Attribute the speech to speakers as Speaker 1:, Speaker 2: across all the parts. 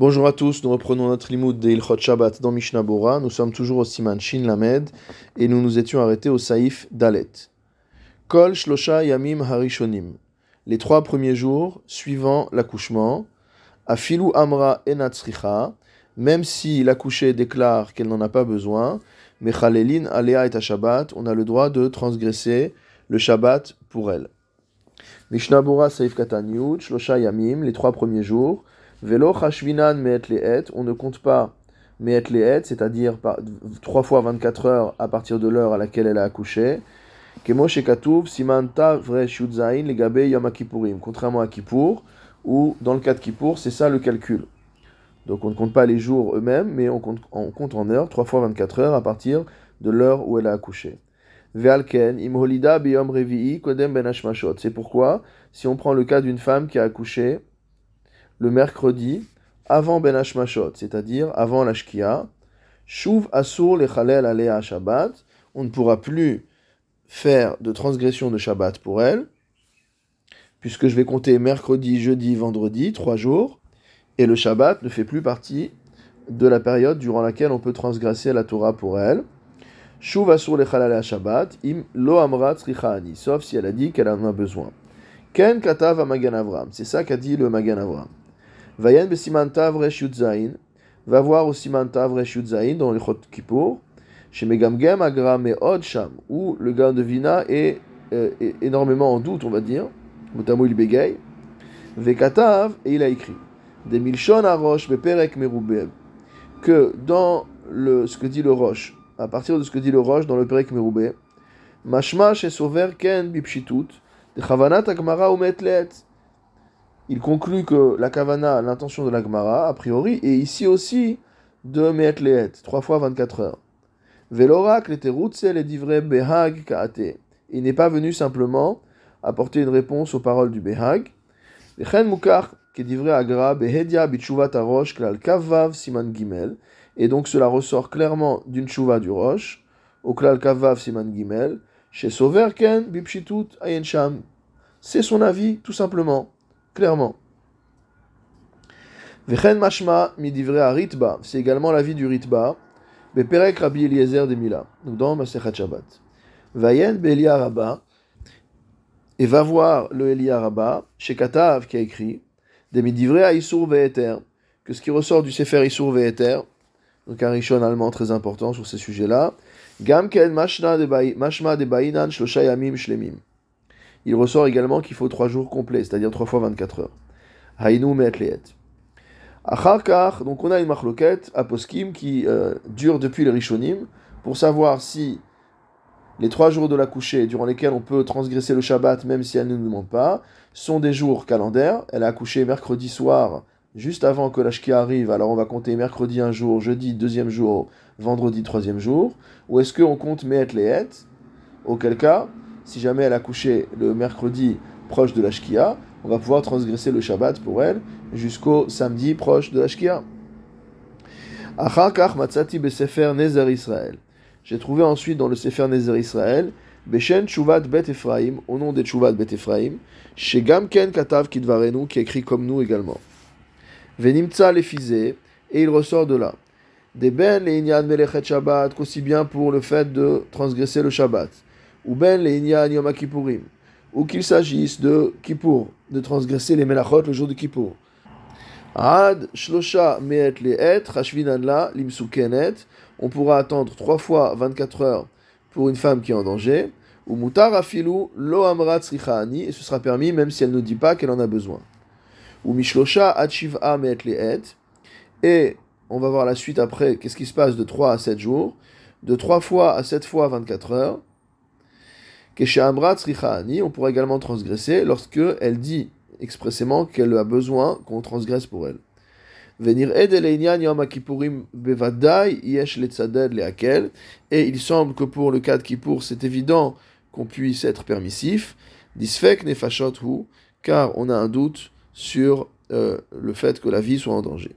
Speaker 1: Bonjour à tous, nous reprenons notre limoud de Ilchot Shabbat dans Mishnah Bora. Nous sommes toujours au Siman Shin Lamed et nous nous étions arrêtés au Saïf Dalet. Kol Shlosha Yamim Harishonim. Les trois premiers jours suivant l'accouchement. Afilu Amra Enatzricha. Même si l'accouchée déclare qu'elle n'en a pas besoin. Mechalelin Alea et Shabbat. On a le droit de transgresser le Shabbat pour elle. Mishnah Bora Saïf Katanyut. Shlosha Yamim. Les trois premiers jours. Velo chashvinan me'et le'et, on ne compte pas me'et le'et, c'est-à-dire 3 fois 24 heures à partir de l'heure à laquelle elle a accouché. Kemo shekatuv simanta vre shudzain legabe yom kippurim, contrairement à Kippour, où dans le cas de Kippour, c'est ça le calcul. Donc on ne compte pas les jours eux-mêmes, mais on compte, on compte en heures, 3 fois 24 heures à partir de l'heure où elle a accouché. Ben C'est pourquoi, si on prend le cas d'une femme qui a accouché le mercredi avant Ben Hashmashot, c'est-à-dire avant la Shkia. Shuv Asur le Chalel Alea Shabbat. On ne pourra plus faire de transgression de Shabbat pour elle, puisque je vais compter mercredi, jeudi, vendredi, trois jours, et le Shabbat ne fait plus partie de la période durant laquelle on peut transgresser la Torah pour elle. Shuv Asur le Chalel Shabbat, im lo amrat sauf si elle a dit qu'elle en a besoin. Ken katav Magan Avram, c'est ça qu'a dit le Magan Avram. Vayen besimantav resh Va voir au simantav resh dans le Chot Kippour. Chez Megamgem agra meod sham. Où le gars de Vina est, euh, est, énormément en doute, on va dire. Mutamo il bégaye. Vekatav, et il a écrit. Des milshon arosh beperek merubel. Que dans le, ce que dit le roche, à partir de ce que dit le roche dans le perek merubel, mashma chez sover ken bipshitut. De chavanat agmara umetlet il conclut que la kavana, l'intention de la Gemara, a priori, est ici aussi de Me'et Le'et, 3 fois 24 heures. Velorak, les divrei behag kaate. Il n'est pas venu simplement apporter une réponse aux paroles du behag. Lechen mukar, qui agra, behedia bichuvat arosh klal siman gimel. Et donc cela ressort clairement d'une chouva du roche, au klal kavav siman gimel, chez Soverken bipshitut ayen sham. C'est son avis, tout simplement clairement. Vechen mashma midivre ritba, c'est également l'avis du ritba. Beperek Rabbi Eliezer de Mila, donc dans Masechat Shabbat. Vayen Belia Rabba, et va voir le Elia Rabba, chez Katav qui a écrit, des midivre à Isur Ve'eter, que ce qui ressort du Sefer Isur Ve'eter, donc un richon allemand très important sur ces sujets-là, Gam ken mashma de Bainan Shlosha Yamim Shlemim il ressort également qu'il faut trois jours complets, c'est-à-dire trois fois 24 heures. Haïnou me'etleet. Acharkar, donc on a une machloket à qui euh, dure depuis le Rishonim pour savoir si les trois jours de la couchée durant lesquels on peut transgresser le Shabbat même si elle ne nous demande pas sont des jours calendaires. Elle a accouché mercredi soir juste avant que la arrive, alors on va compter mercredi un jour, jeudi deuxième jour, vendredi troisième jour. Ou est-ce qu'on compte Me'et Auquel cas, si jamais elle a couché le mercredi proche de la Shkia, on va pouvoir transgresser le Shabbat pour elle jusqu'au samedi proche de la Shkia. Israël. J'ai trouvé ensuite dans le Sefer Nezer Israël, Beshen Chuvat Bet Ephraim, au nom des Chuvat Bet Ephraim, chez Gamken Katav Kidvarenu, qui écrit comme nous également. Venimtsa Lefizé, et il ressort de là. Des Ben Shabbat, qu'aussi bien pour le fait de transgresser le Shabbat ou ben les Yom Kippourim, ou qu'il s'agisse de Kippour, de transgresser les Melachot le jour de Kippour. Ad Shlosha Me'et Le'et, la Limsukenet, on pourra attendre trois fois 24 heures pour une femme qui est en danger, ou Mutar Afilu Lo Amrat et ce sera permis même si elle ne dit pas qu'elle en a besoin. Ou Mishlosha Ad Me'et Le'et, et on va voir la suite après, qu'est-ce qui se passe de 3 à 7 jours, de 3 fois à 7 fois 24 heures, on pourra également transgresser lorsque elle dit expressément qu'elle a besoin qu'on transgresse pour elle. Venir et il semble que pour le cas de Kippour, c'est évident qu'on puisse être permissif. Disfek car on a un doute sur euh, le fait que la vie soit en danger.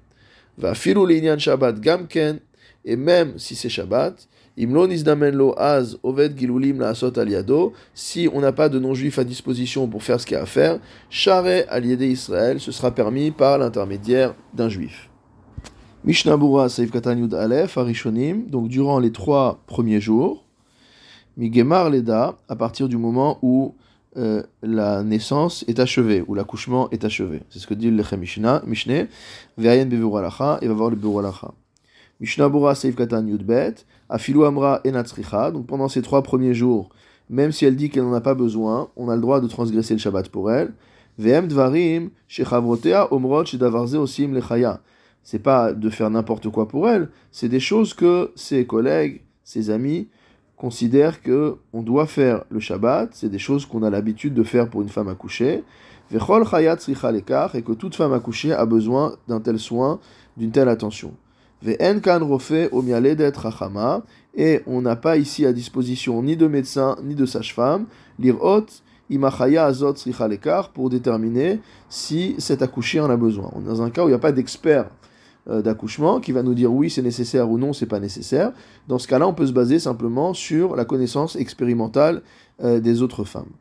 Speaker 1: Va Shabbat gamken, et même si c'est Shabbat, si on n'a pas de non-juif à disposition pour faire ce qu'il y a à faire, Share aliédé Israël, ce sera permis par l'intermédiaire d'un juif. Mishnabura Saif Katan Yud Aleph, Arishonim, donc durant les trois premiers jours, Migemar Leda, à partir du moment où euh, la naissance est achevée, où l'accouchement est achevé. C'est ce que dit le Lechem Mishneh, Ve'ayen Bevur Alacha, et va voir le Bevur Alacha. Mishnabura Saif Katan Bet, Afilu Amra Enatzricha, donc pendant ces trois premiers jours, même si elle dit qu'elle n'en a pas besoin, on a le droit de transgresser le Shabbat pour elle. Ve'em Dvarim, Omrot Shedavarze Osim Lechaya c'est pas de faire n'importe quoi pour elle, c'est des choses que ses collègues, ses amis considèrent que on doit faire le Shabbat, c'est des choses qu'on a l'habitude de faire pour une femme accouchée, et que toute femme accouchée a besoin d'un tel soin, d'une telle attention. Et on n'a pas ici à disposition ni de médecin ni de sage-femme, l'irot, imachaya azot pour déterminer si cet accouché en a besoin. On est dans un cas où il n'y a pas d'expert euh, d'accouchement qui va nous dire oui c'est nécessaire ou non c'est pas nécessaire. Dans ce cas-là, on peut se baser simplement sur la connaissance expérimentale euh, des autres femmes.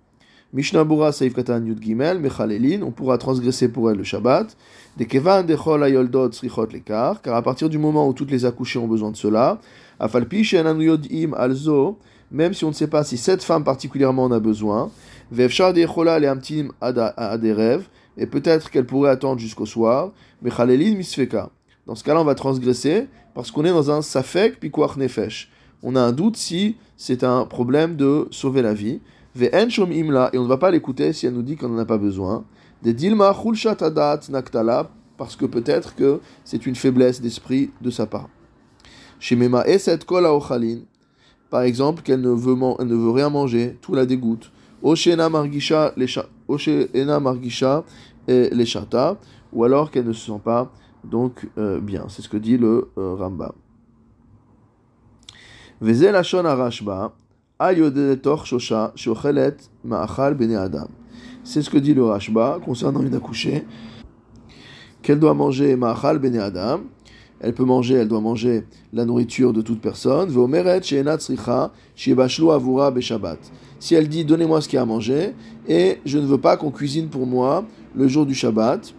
Speaker 1: Mishnabura Saif Katan Yud Gimel, Mechalelin, on pourra transgresser pour elle le Shabbat. De Kevan Dechol Ayoldot Srichot Lekar, car à partir du moment où toutes les accouchées ont besoin de cela, Afalpi Im Alzo, même si on ne sait pas si cette femme particulièrement en a besoin, Vevshar Dechola Leamtim Aderev, et peut-être qu'elle pourrait attendre jusqu'au soir, Mechalelin Misfeka. Dans ce cas-là, on va transgresser parce qu'on est dans un safek pikuach nefesh. On a un doute si c'est un problème de sauver la vie. Et on ne va pas l'écouter si elle nous dit qu'on n'en a pas besoin. Des dilma chulshat adat naktala, parce que peut-être que c'est une faiblesse d'esprit de sa part. Shemema eset ochalin, par exemple, qu'elle ne veut, ne veut rien manger, tout la dégoûte. Oshena margisha margisha les chata, ou alors qu'elle ne se sent pas donc euh, bien. C'est ce que dit le euh, Rambam. C'est ce que dit le Rashba concernant une accouchée, qu'elle doit manger ma'achal bene adam. Elle peut manger, elle doit manger la nourriture de toute personne. Si elle dit donnez-moi ce qu'il y a à manger et je ne veux pas qu'on cuisine pour moi le jour du Shabbat,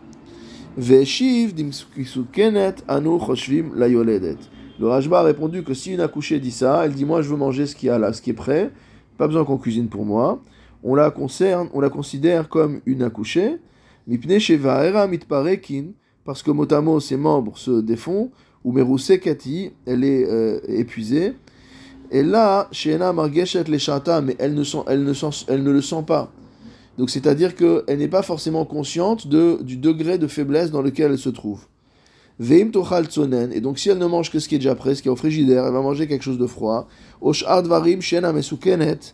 Speaker 1: le Rajba a répondu que si une accouchée dit ça, elle dit moi je veux manger ce qui a là, ce qui est prêt, pas besoin qu'on cuisine pour moi. On la concerne, on la considère comme une accouchée. parce que motamo ses membres se défont, ou merusekati, elle est euh, épuisée. Et là, Shena margeshet les mais elle ne, ne elle ne le sent pas. Donc c'est-à-dire qu'elle n'est pas forcément consciente du degré de faiblesse dans lequel elle se trouve. Veim tochal tsonen, et donc si elle ne mange que ce qui est déjà prêt, ce qui est au frigidaire, elle va manger quelque chose de froid. Oshar dvarim shena mesukenet,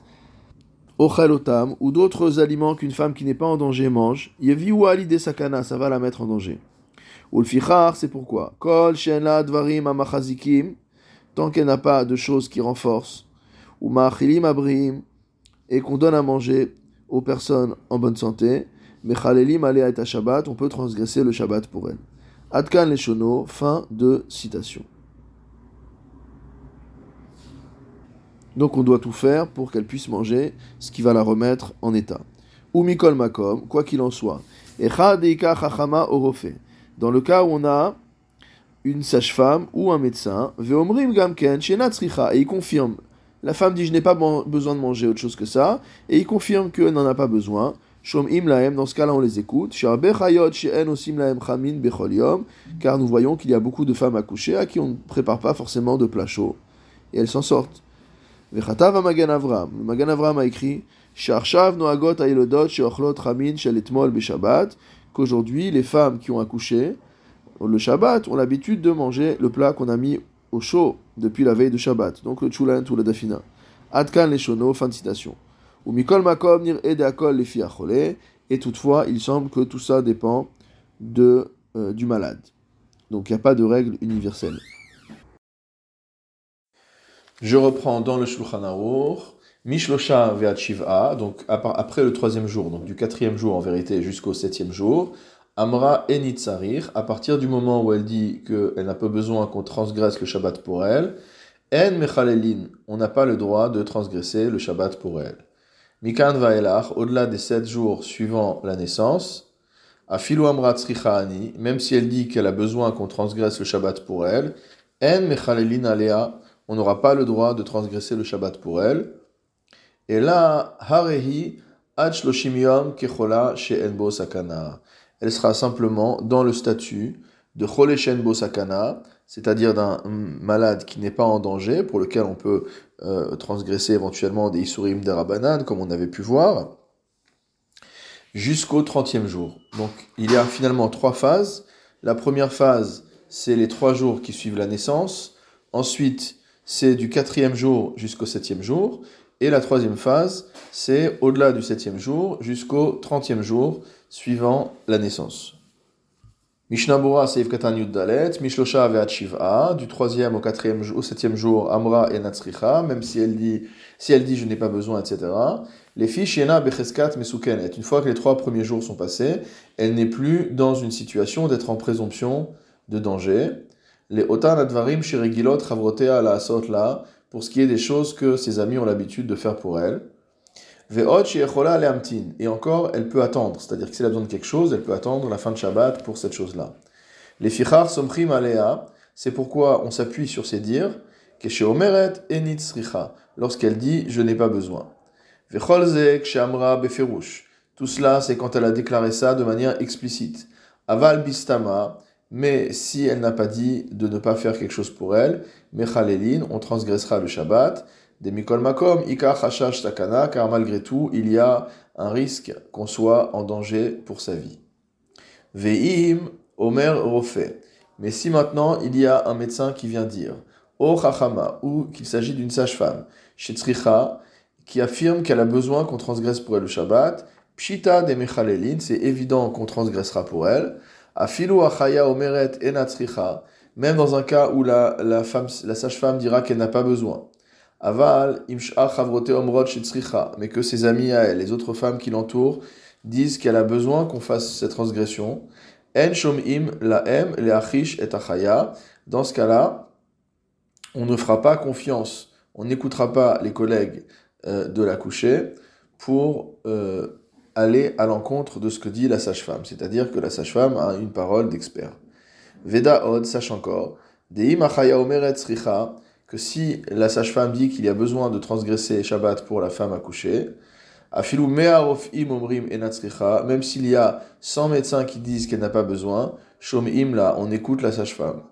Speaker 1: ochalotam, ou d'autres aliments qu'une femme qui n'est pas en danger mange. Yevi ou ali sakana, ça va la mettre en danger. Ulfichar, c'est pourquoi? Kol shena dvarim amachazikim, tant qu'elle n'a pas de choses qui renforcent. Ou ma'achilim abrim, et qu'on donne à manger aux personnes en bonne santé, mais Khalelim et Shabbat, on peut transgresser le Shabbat pour elle. Adkan Leshono, fin de citation. Donc on doit tout faire pour qu'elle puisse manger ce qui va la remettre en état. Ou Mikol Makom, quoi qu'il en soit. Dans le cas où on a une sage-femme ou un médecin, Veomrim Gamken, et il confirme la femme dit Je n'ai pas besoin de manger autre chose que ça. Et il confirme qu'elle n'en a pas besoin. Shom im laem, dans ce cas-là, on les écoute. Car nous voyons qu'il y a beaucoup de femmes accouchées à qui on ne prépare pas forcément de plats chauds. Et elles s'en sortent. Vechatav Magan Avram. Le Magan Avram a écrit noagot Qu'aujourd'hui, les femmes qui ont accouché le Shabbat ont l'habitude de manger le plat qu'on a mis au chaud depuis la veille de Shabbat. Donc le Tchoulan ou le Dafina. Adkan les shono, fin de citation. Ou Mikol Makom nir les Et toutefois, il semble que tout ça dépend de, euh, du malade. Donc il n'y a pas de règle universelle. Je reprends dans le Shulchan Aruch. Mishlosha ve'at shiv'a, donc après le troisième jour, donc du quatrième jour en vérité jusqu'au septième jour, Amra enitzarir, à partir du moment où elle dit qu'elle n'a pas besoin qu'on transgresse le Shabbat pour elle, En mechalelin, on n'a pas le droit de transgresser le Shabbat pour elle. Mikan vaelach, au-delà des sept jours suivant la naissance, Afilu amrat ani, même si elle dit qu'elle a besoin qu'on transgresse le Shabbat pour elle, en mechalelin alea, on n'aura pas le droit de transgresser le Shabbat pour elle. Et là, harehi yom kechola she'en sakana. Elle sera simplement dans le statut de chole bo sakana, c'est-à-dire d'un malade qui n'est pas en danger, pour lequel on peut euh, transgresser éventuellement des isurim d'arabanan, comme on avait pu voir jusqu'au 30e jour. Donc il y a finalement trois phases. La première phase, c'est les trois jours qui suivent la naissance. Ensuite, c'est du quatrième jour jusqu'au septième jour. Et la troisième phase, c'est au-delà du septième jour jusqu'au trentième jour suivant la naissance. Mishnabura Seif Katan Dalet, Mishlosha Ve'at Shiv'a, du troisième au quatrième au septième jour, Amra et Natsricha, même si elle dit, si elle dit je n'ai pas besoin, etc. Les fiches Yena Becheskat Mesukenet, une fois que les trois premiers jours sont passés, elle n'est plus dans une situation d'être en présomption de danger. Les Otan Advarim Shiregilot Chavrotea La Asot La, pour ce qui est des choses que ses amis ont l'habitude de faire pour elle. Et encore, elle peut attendre. C'est-à-dire que si elle a besoin de quelque chose, elle peut attendre la fin de Shabbat pour cette chose-là. Les fichar somchim c'est pourquoi on s'appuie sur ces dires, que omeret lorsqu'elle dit je n'ai pas besoin. Tout cela, c'est quand elle a déclaré ça de manière explicite. Aval bistama, mais si elle n'a pas dit de ne pas faire quelque chose pour elle, mechalelin, on transgressera le Shabbat. Des Mikol Makom, Ika Hashash Takana, car malgré tout, il y a un risque qu'on soit en danger pour sa vie. Ve'im Omer Rofe. Mais si maintenant il y a un médecin qui vient dire, O Chachama, ou qu'il s'agit d'une sage-femme, Shetzricha, qui affirme qu'elle a besoin qu'on transgresse pour elle le Shabbat, Pshita de c'est évident qu'on transgressera pour elle, Afilu Achaya Omeret Enatzricha, même dans un cas où la, la, femme, la sage-femme dira qu'elle n'a pas besoin. Aval, mais que ses amis à elle, les autres femmes qui l'entourent, disent qu'elle a besoin qu'on fasse cette transgression. En shomim la em le achish et achaya. Dans ce cas-là, on ne fera pas confiance, on n'écoutera pas les collègues euh, de la coucher pour euh, aller à l'encontre de ce que dit la sage-femme. C'est-à-dire que la sage-femme a une parole d'expert. Veda od, sache encore, deim achaya omeret que si la sage-femme dit qu'il y a besoin de transgresser Shabbat pour la femme accouchée, même s'il y a 100 médecins qui disent qu'elle n'a pas besoin, on écoute la sage-femme.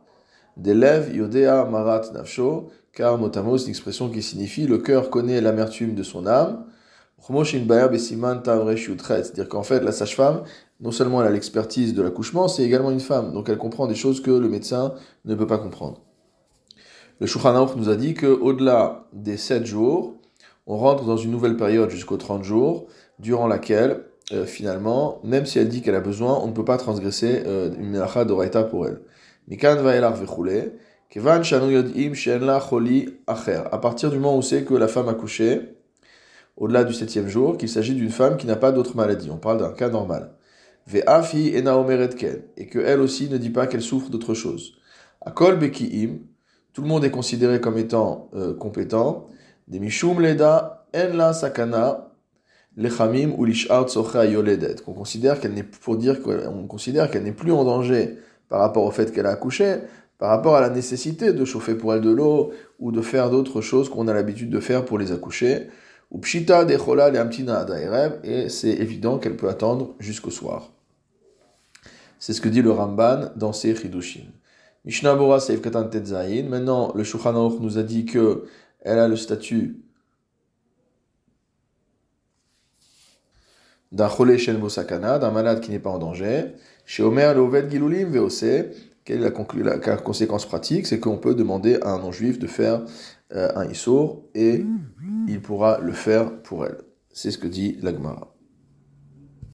Speaker 1: Delev yodea marat nafsho, car motamos, une expression qui signifie le cœur connaît l'amertume de son âme. C'est-à-dire qu'en fait, la sage-femme, non seulement elle a l'expertise de l'accouchement, c'est également une femme, donc elle comprend des choses que le médecin ne peut pas comprendre. Le Shulchan nous a dit qu'au-delà des 7 jours, on rentre dans une nouvelle période jusqu'aux 30 jours, durant laquelle, euh, finalement, même si elle dit qu'elle a besoin, on ne peut pas transgresser euh, une melacha d'oraita pour elle. À partir du moment où c'est que la femme a couché, au-delà du septième jour, qu'il s'agit d'une femme qui n'a pas d'autre maladie. On parle d'un cas normal. Ve'afi Et que elle aussi ne dit pas qu'elle souffre d'autre chose. Akol beki'im, tout le monde est considéré comme étant euh, compétent. Des mishum leda en la sakana lechamim ou lishart yoledet. Qu'on considère qu'elle n'est pour dire qu'on considère qu'elle n'est plus en danger par rapport au fait qu'elle a accouché, par rapport à la nécessité de chauffer pour elle de l'eau ou de faire d'autres choses qu'on a l'habitude de faire pour les accoucher. Ou pshita dechola le amtina et c'est évident qu'elle peut attendre jusqu'au soir. C'est ce que dit le Ramban dans ses Chidushim. Mishnah Bora Seif Katan Tetzain. Maintenant, le Shulchan nous a dit que elle a le statut d'un cholé bosakana, d'un malade qui n'est pas en danger. Chez Omer, le gilulim veose. Quelle est la, la, conséquence pratique? C'est qu'on peut demander à un non-juif de faire euh, un issour et il pourra le faire pour elle. C'est ce que dit l'Agmara.